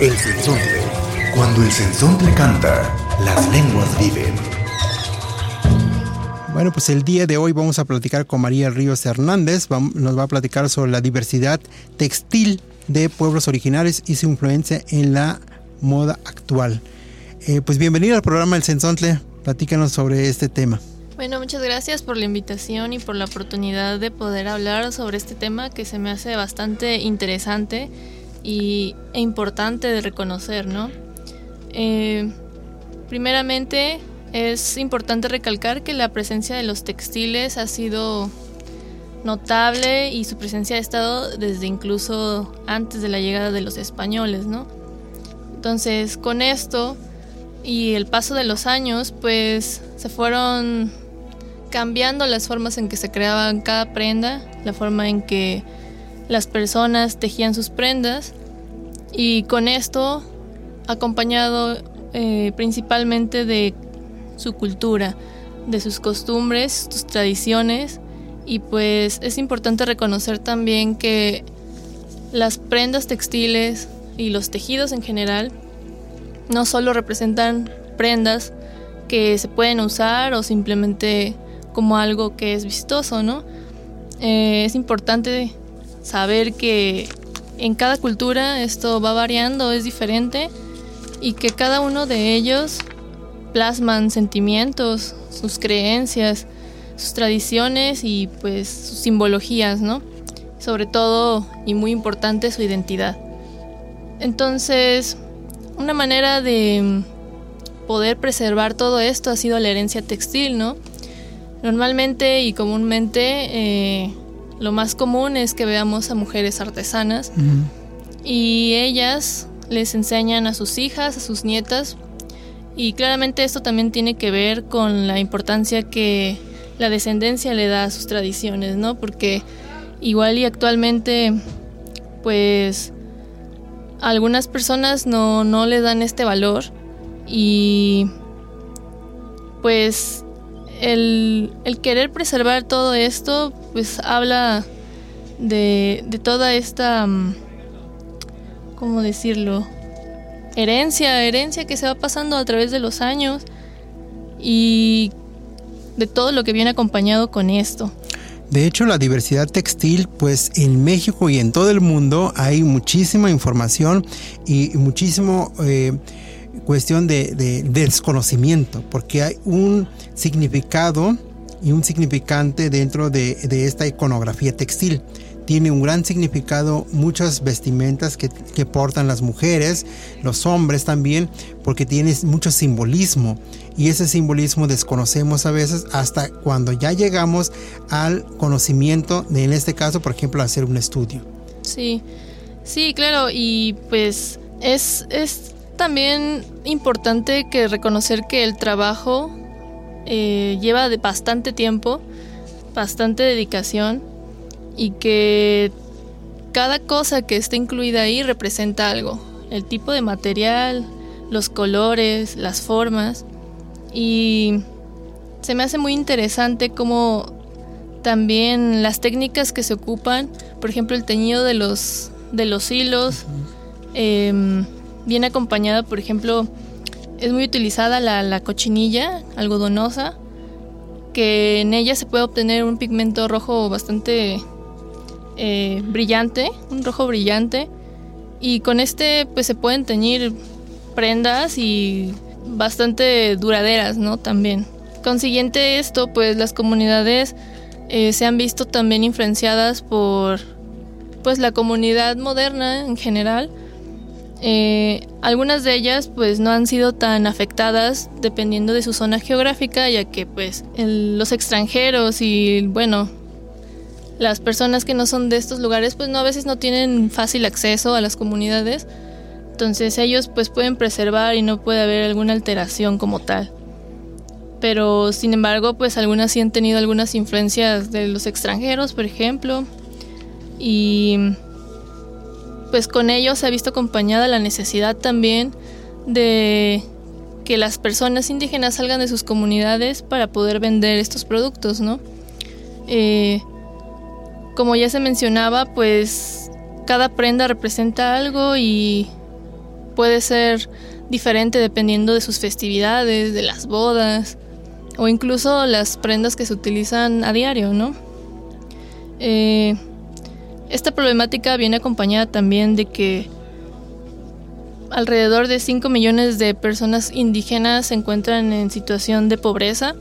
El sensontle. Cuando el sensontle canta, las lenguas viven. Bueno, pues el día de hoy vamos a platicar con María Ríos Hernández. Nos va a platicar sobre la diversidad textil de pueblos originarios y su influencia en la moda actual. Eh, pues bienvenido al programa El Sensontle. Platícanos sobre este tema. Bueno, muchas gracias por la invitación y por la oportunidad de poder hablar sobre este tema que se me hace bastante interesante y, e importante de reconocer, ¿no? Eh, primeramente, es importante recalcar que la presencia de los textiles ha sido notable y su presencia ha estado desde incluso antes de la llegada de los españoles, ¿no? Entonces, con esto y el paso de los años, pues se fueron cambiando las formas en que se creaban cada prenda, la forma en que las personas tejían sus prendas y con esto acompañado eh, principalmente de su cultura, de sus costumbres, sus tradiciones y pues es importante reconocer también que las prendas textiles y los tejidos en general no solo representan prendas que se pueden usar o simplemente como algo que es vistoso, ¿no? Eh, es importante saber que en cada cultura esto va variando, es diferente y que cada uno de ellos plasman sentimientos, sus creencias, sus tradiciones y pues sus simbologías, ¿no? Sobre todo y muy importante su identidad. Entonces, una manera de poder preservar todo esto ha sido la herencia textil, ¿no? Normalmente y comúnmente eh, lo más común es que veamos a mujeres artesanas y ellas les enseñan a sus hijas, a sus nietas y claramente esto también tiene que ver con la importancia que la descendencia le da a sus tradiciones, ¿no? Porque igual y actualmente pues algunas personas no, no le dan este valor y pues el, querer preservar todo esto, pues habla de, toda esta, mm, ¿cómo decirlo? Herencia, herencia que se va pasando a través de los años y de todo lo que viene acompañado con esto. De hecho, la diversidad textil, pues en México y en todo el mundo hay muchísima información y muchísimo... Eh, cuestión de, desconocimiento, porque hay un significado y un significante dentro de, esta iconografía textil. Tiene un gran significado muchas vestimentas que, portan las mujeres, los hombres también, porque tiene mucho simbolismo y ese simbolismo desconocemos a veces hasta cuando ya llegamos al conocimiento de, en este caso, por ejemplo, hacer un estudio. Sí, sí, claro, y pues es, es también importante que reconocer que el trabajo eh, lleva de bastante tiempo, bastante dedicación y que cada cosa que esté incluida ahí representa algo. El tipo de material, los colores, las formas. Y se me hace muy interesante cómo también las técnicas que se ocupan, por ejemplo el teñido de los, de los hilos, viene acompañada, por ejemplo, es muy utilizada la, cochinilla algodonosa, que en ella se puede obtener un pigmento rojo bastante eh, brillante, un rojo brillante, y con este pues se pueden teñir prendas y bastante duraderas, ¿no? También. Consiguiente esto, pues las comunidades eh, se han visto también influenciadas por pues la comunidad moderna en general, eh, algunas de ellas pues no han sido tan afectadas dependiendo de su zona geográfica, ya que pues los extranjeros y bueno, las personas que no son de estos lugares pues no a veces no tienen fácil acceso a las comunidades, Entonces ellos pues pueden preservar y no puede haber alguna alteración como tal. Pero sin embargo pues algunas sí han tenido algunas influencias de los extranjeros, por ejemplo. Y pues con ellos se ha visto acompañada la necesidad también de que las personas indígenas salgan de sus comunidades para poder vender estos productos, ¿no? Eh, como ya se mencionaba, pues cada prenda representa algo y puede ser diferente dependiendo de sus festividades, de las bodas o incluso las prendas que se utilizan a diario, ¿no? Eh, esta problemática viene acompañada también de que alrededor de 5 millones de personas indígenas se encuentran en situación de pobreza,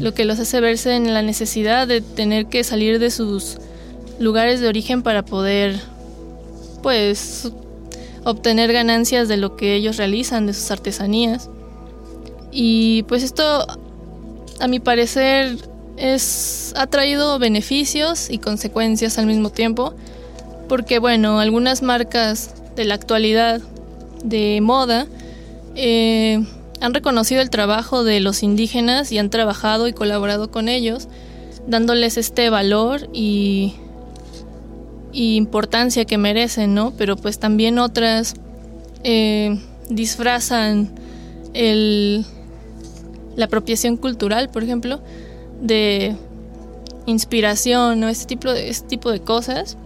lo que los hace verse en la necesidad de tener que salir de sus lugares de origen para poder pues obtener ganancias de lo que ellos realizan, de sus artesanías. Y pues esto a mi parecer es ha traído beneficios y consecuencias al mismo tiempo, porque bueno, algunas marcas de la actualidad de moda eh, han reconocido el trabajo de los indígenas y han trabajado y colaborado con ellos, dándoles este valor y, importancia que merecen, ¿no? Pero pues también otras eh, disfrazan el, la apropiación cultural, por ejemplo, de inspiración o este tipo de, este tipo de cosas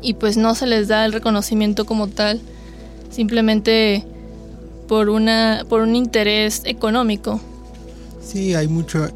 y pues no se les da el reconocimiento como tal simplemente por, una, por un interés económico. Sí, hay mucho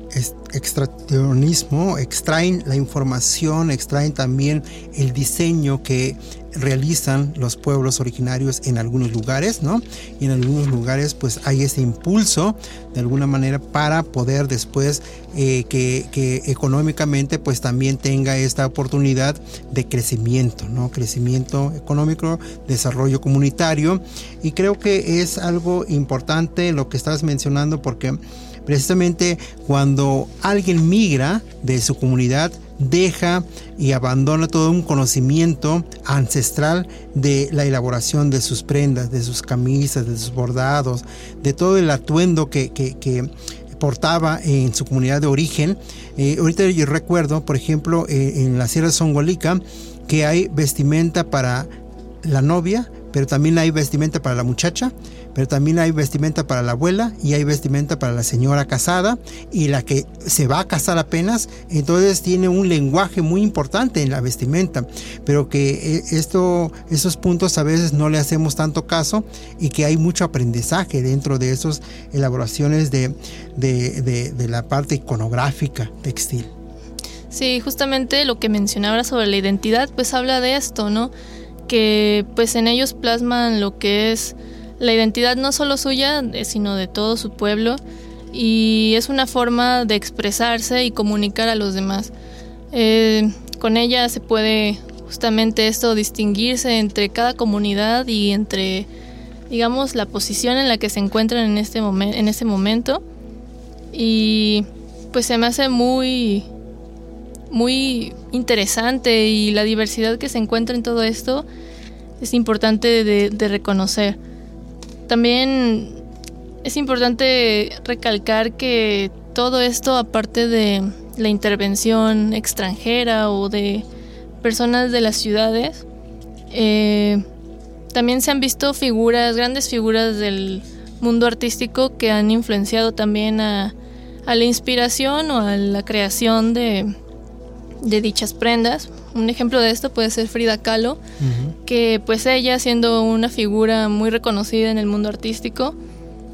extraccionismo, extraen la información, extraen también el diseño que realizan los pueblos originarios en algunos lugares, ¿no? Y en algunos lugares pues hay ese impulso de alguna manera para poder después eh, que, que, económicamente pues también tenga esta oportunidad de crecimiento, ¿no? Crecimiento económico, desarrollo comunitario y creo que es algo importante lo que estás mencionando porque precisamente cuando alguien migra de su comunidad deja y abandona todo un conocimiento ancestral de la elaboración de sus prendas, de sus camisas, de sus bordados, de todo el atuendo que, portaba en su comunidad de origen. Eh, ahorita yo recuerdo, por ejemplo, eh, en la Sierra Songolica, que hay vestimenta para la novia, pero también hay vestimenta para la muchacha, pero también hay vestimenta para la abuela y hay vestimenta para la señora casada y la que se va a casar apenas, entonces tiene un lenguaje muy importante en la vestimenta, pero que eh, esto, esos puntos a veces no le hacemos tanto caso y que hay mucho aprendizaje dentro de esas elaboraciones de, de la parte iconográfica textil. Sí, justamente lo que mencionaba sobre la identidad, pues habla de esto, ¿no? Que pues en ellos plasman lo que es la identidad no solo suya, sino de todo su pueblo, y es una forma de expresarse y comunicar a los demás. Eh, con ella se puede justamente esto distinguirse entre cada comunidad y entre, digamos, la posición en la que se encuentran en este, en este momento. Y pues se me hace muy, muy interesante y la diversidad que se encuentra en todo esto es importante de reconocer. También es importante recalcar que todo esto, aparte de la intervención extranjera o de personas de las ciudades, eh, también se han visto figuras, grandes figuras del mundo artístico que han influenciado también a, la inspiración o a la creación de, de dichas prendas. Un ejemplo de esto puede ser Frida Kahlo, que pues ella siendo una figura muy reconocida en el mundo artístico,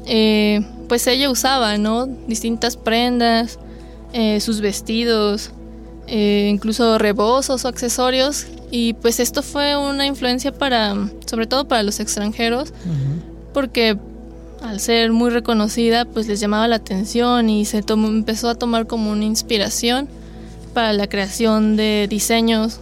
eh, pues ella usaba, ¿no? Distintas prendas, eh, sus vestidos, eh, incluso rebozos o accesorios. Y pues esto fue una influencia para, sobre todo para los extranjeros, porque al ser muy reconocida, pues les llamaba la atención y se tomó, empezó a tomar como una inspiración para la creación de diseños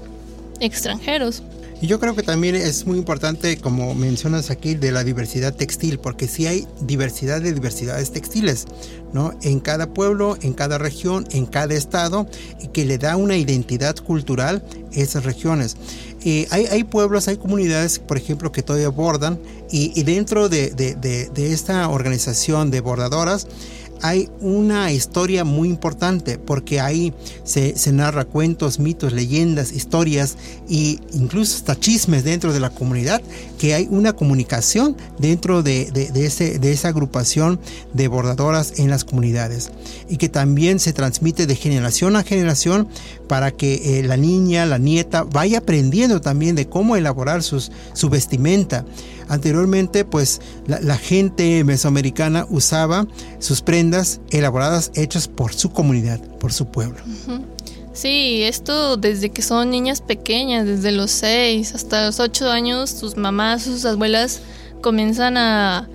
extranjeros. Y yo creo que también es muy importante, como mencionas aquí, de la diversidad textil, porque sí hay diversidad de diversidades textiles, ¿no? En cada pueblo, en cada región, en cada estado, y que le da una identidad cultural a esas regiones. Eh, hay, hay, pueblos, hay comunidades, por ejemplo, que todavía bordan, y, dentro de, de esta organización de bordadoras, hay una historia muy importante porque ahí se, narra cuentos, mitos, leyendas, historias e incluso hasta chismes dentro de la comunidad, que hay una comunicación dentro de, ese, de esa agrupación de bordadoras en las comunidades y que también se transmite de generación a generación para que eh, la niña, la nieta vaya aprendiendo también de cómo elaborar sus, su vestimenta. Anteriormente, pues la, gente mesoamericana usaba sus prendas elaboradas hechas por su comunidad, por su pueblo. Sí, esto desde que son niñas pequeñas, desde los 6 hasta los 8 años, sus mamás, sus abuelas comienzan a,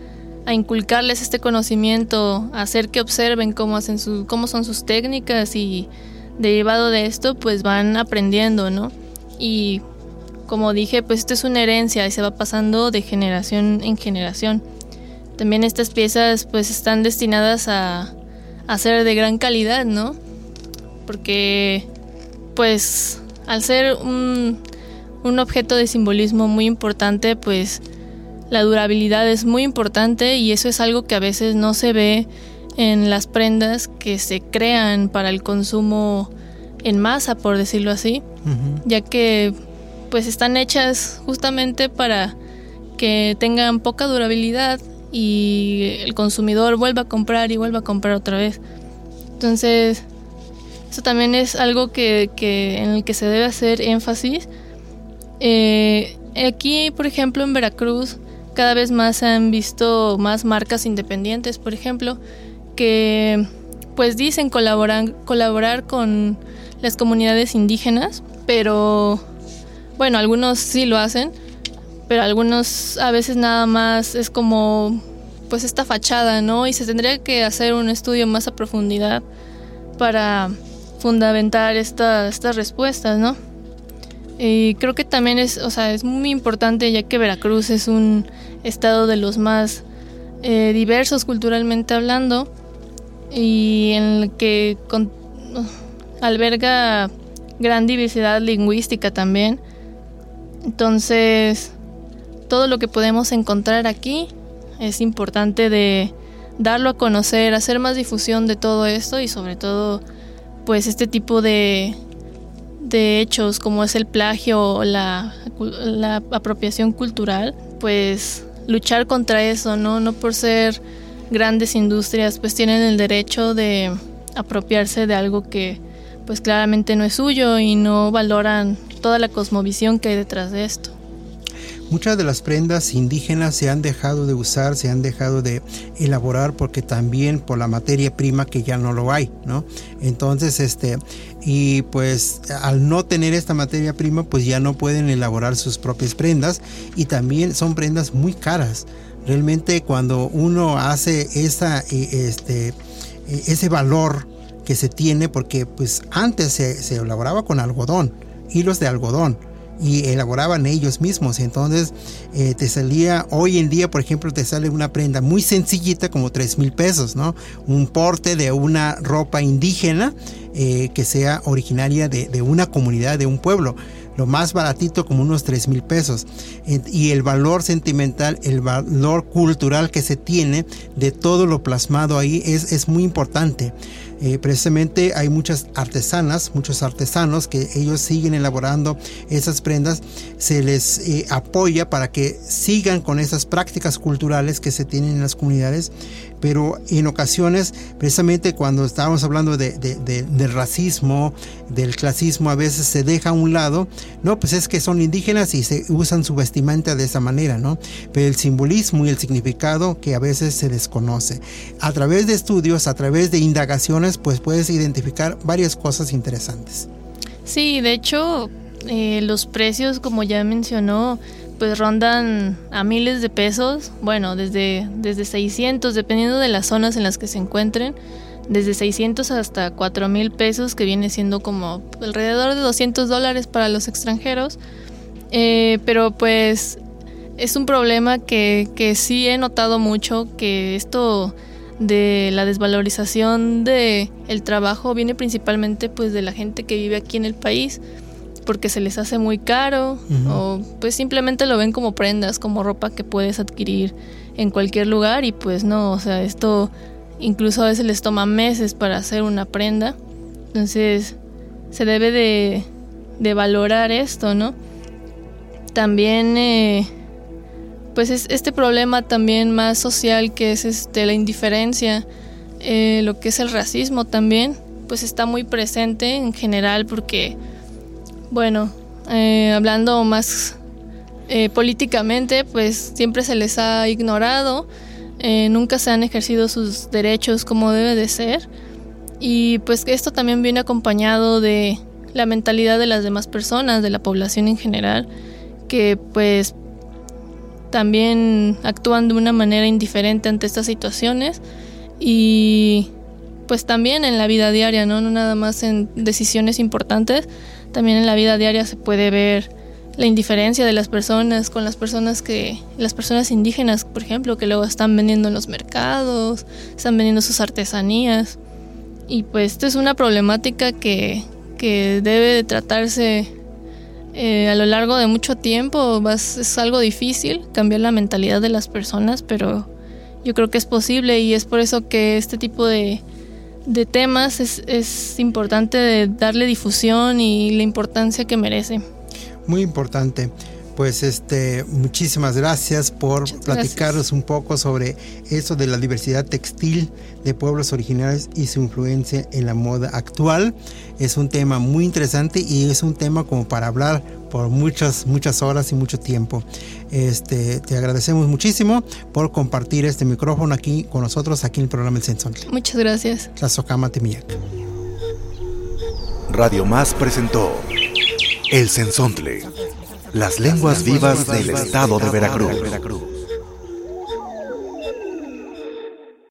inculcarles este conocimiento, hacer que observen cómo, hacen su, cómo son sus técnicas y derivado de esto pues van aprendiendo, ¿no? Y como dije, pues esto es una herencia y se va pasando de generación en generación. También estas piezas pues están destinadas a, ser de gran calidad, ¿no? Porque pues al ser un, un objeto de simbolismo muy importante, pues la durabilidad es muy importante y eso es algo que a veces no se ve en las prendas que se crean para el consumo en masa, por decirlo así, ya que pues están hechas justamente para que tengan poca durabilidad y el consumidor vuelva a comprar y vuelva a comprar otra vez. Entonces, eso también es algo que, en el que se debe hacer énfasis. Eh, aquí, por ejemplo, en Veracruz, cada vez más se han visto más marcas independientes, por ejemplo, que pues dicen colaborar, colaborar con las comunidades indígenas, pero bueno, algunos sí lo hacen, pero algunos a veces nada más es como pues esta fachada, ¿no? Y se tendría que hacer un estudio más a profundidad para fundamentar estas respuestas, ¿no? Y creo que también es, o sea, es muy importante ya que Veracruz es un estado de los más eh, diversos culturalmente hablando y en el que alberga gran diversidad lingüística también entonces, todo lo que podemos encontrar aquí es importante de darlo a conocer, hacer más difusión de todo esto y sobre todo, pues este tipo de, de hechos como es el plagio o la, la apropiación cultural, pues luchar contra eso, ¿no? No por ser grandes industrias, pues tienen el derecho de apropiarse de algo que pues claramente no es suyo y no valoran toda la cosmovisión que hay detrás de esto. Muchas de las prendas indígenas se han dejado de usar, se han dejado de elaborar porque también por la materia prima que ya no lo hay, ¿no? Entonces, este, y pues al no tener esta materia prima, pues ya no pueden elaborar sus propias prendas y también son prendas muy caras. Realmente cuando uno hace esa, eh, este, eh, ese valor que se tiene, porque pues antes se, se elaboraba con algodón, hilos de algodón y elaboraban ellos mismos. Entonces eh, te salía, hoy en día, por ejemplo, te sale una prenda muy sencillita como 3 mil pesos, ¿no? Un porte de una ropa indígena eh, que sea originaria de, una comunidad, de un pueblo. Lo más baratito como unos 3 mil pesos. Y el valor sentimental, el valor cultural que se tiene de todo lo plasmado ahí es, es muy importante. Eh, precisamente hay muchas artesanas, muchos artesanos que ellos siguen elaborando esas prendas, se les eh, apoya para que sigan con esas prácticas culturales que se tienen en las comunidades, pero en ocasiones, precisamente cuando estábamos hablando de, del racismo, del clasismo, a veces se deja a un lado, no, pues es que son indígenas y se usan su vestimenta de esa manera, ¿no? Pero el simbolismo y el significado que a veces se desconoce. A través de estudios, a través de indagaciones, pues puedes identificar varias cosas interesantes. Sí, de hecho, eh, los precios, como ya mencionó, pues rondan a miles de pesos, bueno, desde, desde 600, dependiendo de las zonas en las que se encuentren, desde 600 hasta 4 mil pesos, que viene siendo como alrededor de 200 dólares para los extranjeros. Eh, pero pues es un problema que, que sí he notado mucho, que esto de la desvalorización de el trabajo viene principalmente pues de la gente que vive aquí en el país porque se les hace muy caro o pues simplemente lo ven como prendas, como ropa que puedes adquirir en cualquier lugar y pues no, o sea, esto incluso a veces les toma meses para hacer una prenda. Entonces se debe de, de valorar esto, ¿no? También eh, pues es este problema también más social que es este, la indiferencia, eh, lo que es el racismo también, pues está muy presente en general porque, bueno, eh, hablando más eh, políticamente, pues siempre se les ha ignorado, nunca se han ejercido sus derechos como debe de ser y pues esto también viene acompañado de la mentalidad de las demás personas, de la población en general, que pues también actúan de una manera indiferente ante estas situaciones y pues también en la vida diaria, ¿no? No nada más en decisiones importantes, también en la vida diaria se puede ver la indiferencia de las personas con las personas que las personas indígenas, por ejemplo, que luego están vendiendo en los mercados, están vendiendo sus artesanías. Y pues esto es una problemática que, que debe de tratarse eh, a lo largo de mucho tiempo es algo difícil cambiar la mentalidad de las personas, pero yo creo que es posible y es por eso que este tipo de, temas es, es importante darle difusión y la importancia que merece. Muy importante. Pues este, muchísimas gracias por platicarnos un poco sobre eso de la diversidad textil de pueblos originarios y su influencia en la moda actual. Es un tema muy interesante y es un tema como para hablar por muchas, muchas horas y mucho tiempo. Este, te agradecemos muchísimo por compartir este micrófono aquí con nosotros, aquí en el programa El Sensontle. Muchas gracias. La Socama Radio Más presentó El Sensontle las lenguas vivas del estado de Veracruz.